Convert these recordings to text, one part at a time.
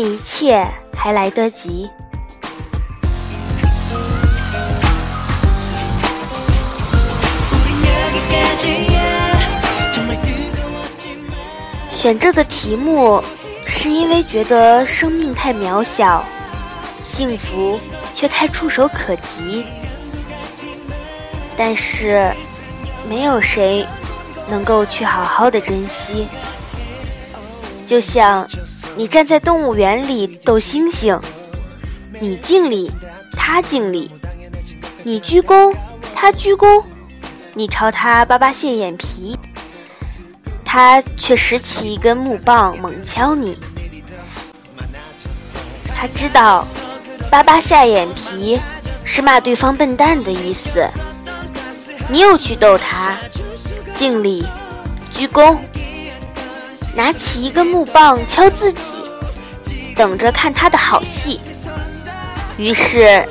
一切还来得及。选这个题目，是因为觉得生命太渺小，幸福却太触手可及。但是，没有谁能够去好好的珍惜。就像你站在动物园里逗猩猩，你敬礼，他敬礼；你鞠躬，他鞠躬；你朝他扒扒蟹眼皮。他却拾起一根木棒猛敲你，他知道“巴巴下眼皮”是骂对方笨蛋的意思。你又去逗他，敬礼、鞠躬，拿起一根木棒敲自己，等着看他的好戏。于是，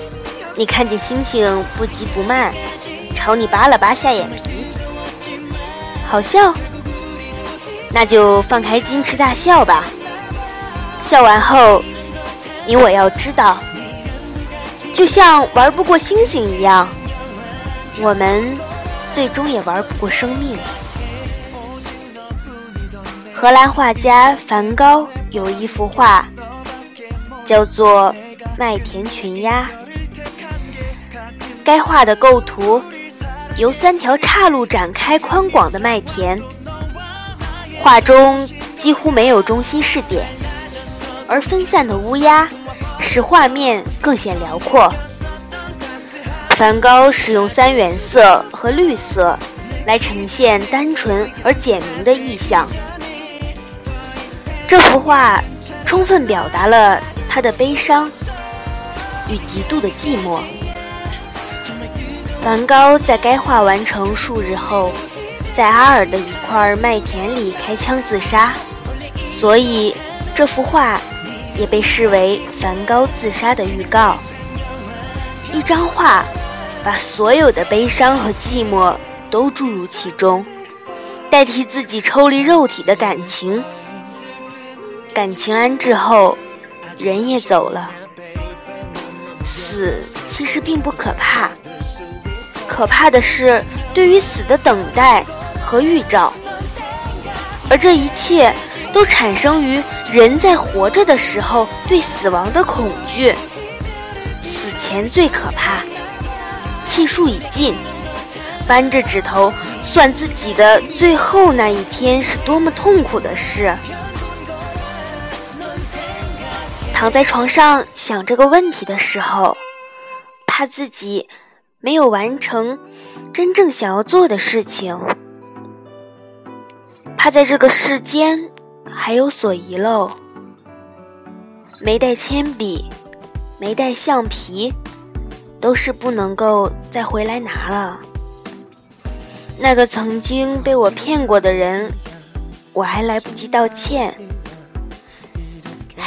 你看见星星不急不慢朝你扒了扒下眼皮，好笑。那就放开矜持大笑吧。笑完后，你我要知道，就像玩不过星星一样，我们最终也玩不过生命。荷兰画家梵高有一幅画，叫做《麦田群鸦》。该画的构图由三条岔路展开宽广的麦田。画中几乎没有中心视点，而分散的乌鸦使画面更显辽阔。梵高使用三原色和绿色来呈现单纯而简明的意象。这幅画充分表达了他的悲伤与极度的寂寞。梵高在该画完成数日后。在阿尔的一块麦田里开枪自杀，所以这幅画也被视为梵高自杀的预告。一张画把所有的悲伤和寂寞都注入其中，代替自己抽离肉体的感情。感情安置后，人也走了。死其实并不可怕，可怕的是对于死的等待。和预兆，而这一切都产生于人在活着的时候对死亡的恐惧。死前最可怕，气数已尽，扳着指头算自己的最后那一天是多么痛苦的事。躺在床上想这个问题的时候，怕自己没有完成真正想要做的事情。怕在这个世间还有所遗漏，没带铅笔，没带橡皮，都是不能够再回来拿了。那个曾经被我骗过的人，我还来不及道歉。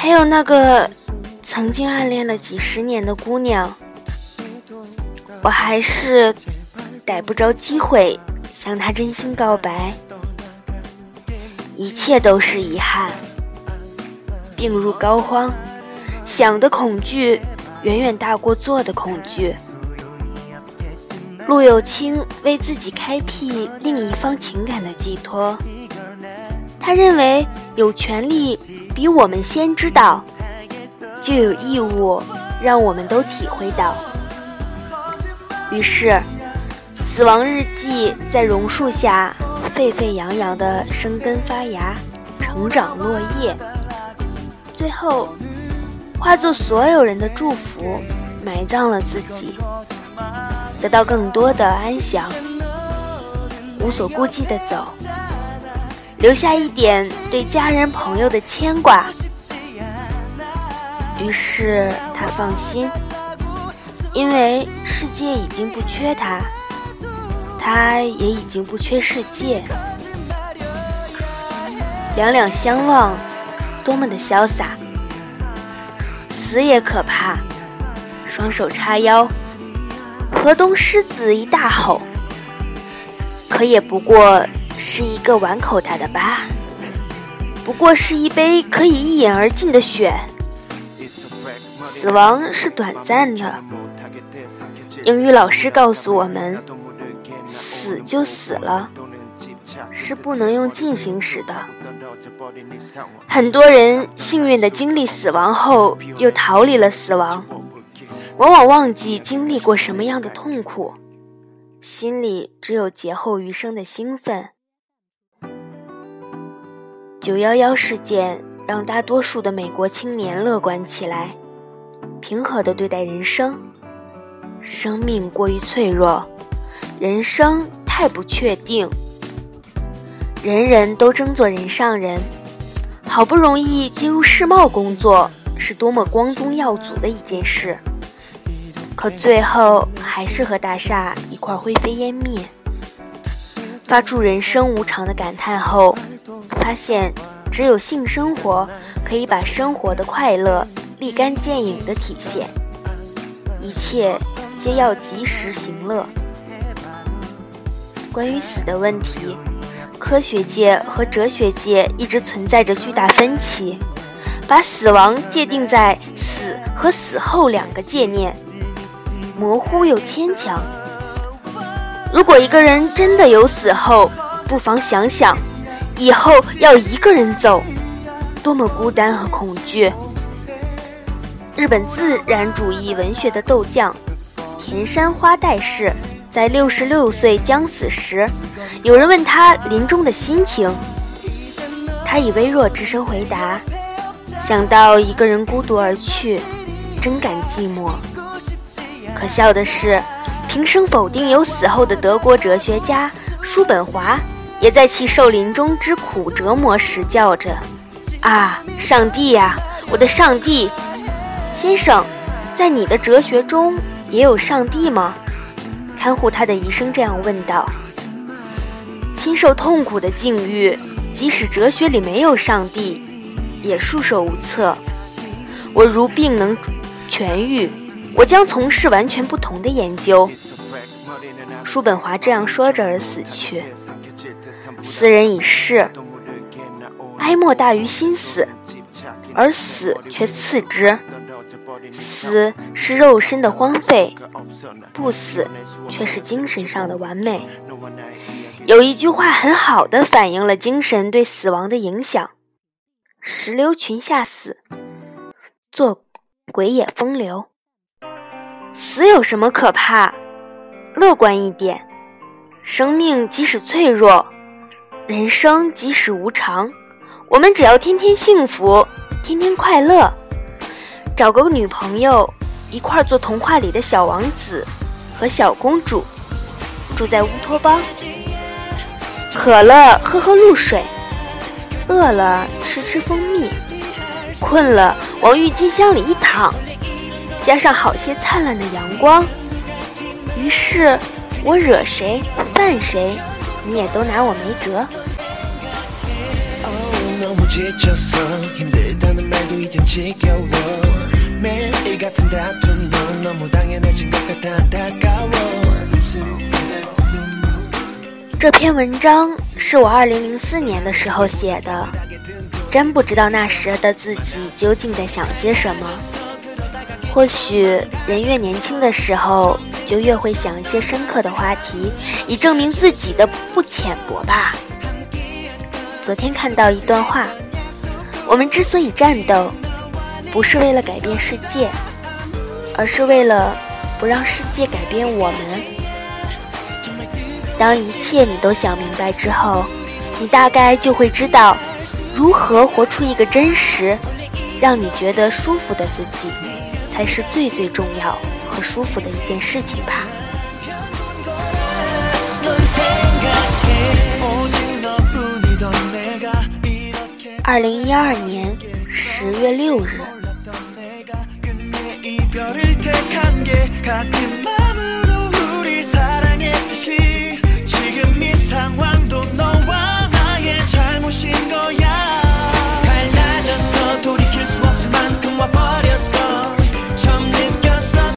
还有那个曾经暗恋了几十年的姑娘，我还是逮不着机会向她真心告白。一切都是遗憾，病入膏肓，想的恐惧远远大过做的恐惧。陆有清为自己开辟另一方情感的寄托，他认为有权利比我们先知道，就有义务让我们都体会到。于是，《死亡日记》在榕树下。沸沸扬扬的生根发芽，成长落叶，最后化作所有人的祝福，埋葬了自己，得到更多的安详，无所顾忌的走，留下一点对家人朋友的牵挂。于是他放心，因为世界已经不缺他。他也已经不缺世界，两两相望，多么的潇洒。死也可怕，双手叉腰，河东狮子一大吼，可也不过是一个碗口大的疤，不过是一杯可以一饮而尽的血，死亡是短暂的。英语老师告诉我们，死就死了，是不能用进行时的。很多人幸运地经历死亡后，又逃离了死亡，往往忘记经历过什么样的痛苦，心里只有劫后余生的兴奋。九幺幺事件让大多数的美国青年乐观起来，平和地对待人生。生命过于脆弱，人生太不确定。人人都争做人上人，好不容易进入世贸工作，是多么光宗耀祖的一件事。可最后还是和大厦一块灰飞烟灭。发出人生无常的感叹后，发现只有性生活可以把生活的快乐立竿见影的体现。一切。皆要及时行乐。关于死的问题，科学界和哲学界一直存在着巨大分歧，把死亡界定在死和死后两个界念，模糊又牵强。如果一个人真的有死后，不妨想想，以后要一个人走，多么孤单和恐惧。日本自然主义文学的斗将。田山花代氏在六十六岁将死时，有人问他临终的心情，他以微弱之声回答：“想到一个人孤独而去，真感寂寞。”可笑的是，平生否定有死后的德国哲学家叔本华，也在其受临终之苦折磨时叫着：“啊，上帝呀，我的上帝！先生，在你的哲学中。”也有上帝吗？看护他的医生这样问道。亲受痛苦的境遇，即使哲学里没有上帝，也束手无策。我如病能痊愈，我将从事完全不同的研究。叔本华这样说着而死去。斯人已逝，哀莫大于心死，而死却次之。死是肉身的荒废，不死却是精神上的完美。有一句话很好的反映了精神对死亡的影响：“石榴裙下死，做鬼也风流。”死有什么可怕？乐观一点，生命即使脆弱，人生即使无常，我们只要天天幸福，天天快乐。找个女朋友，一块做童话里的小王子和小公主，住在乌托邦。渴了喝喝露水，饿了吃吃蜂蜜，困了往郁金香里一躺，加上好些灿烂的阳光，于是我惹谁犯谁，你也都拿我没辙。这篇文章是我二零零四年的时候写的，真不知道那时的自己究竟在想些什么。或许人越年轻的时候，就越会想一些深刻的话题，以证明自己的不浅薄吧。昨天看到一段话：我们之所以战斗。不是为了改变世界，而是为了不让世界改变我们。当一切你都想明白之后，你大概就会知道，如何活出一个真实、让你觉得舒服的自己，才是最最重要和舒服的一件事情吧。二零一二年十月六日。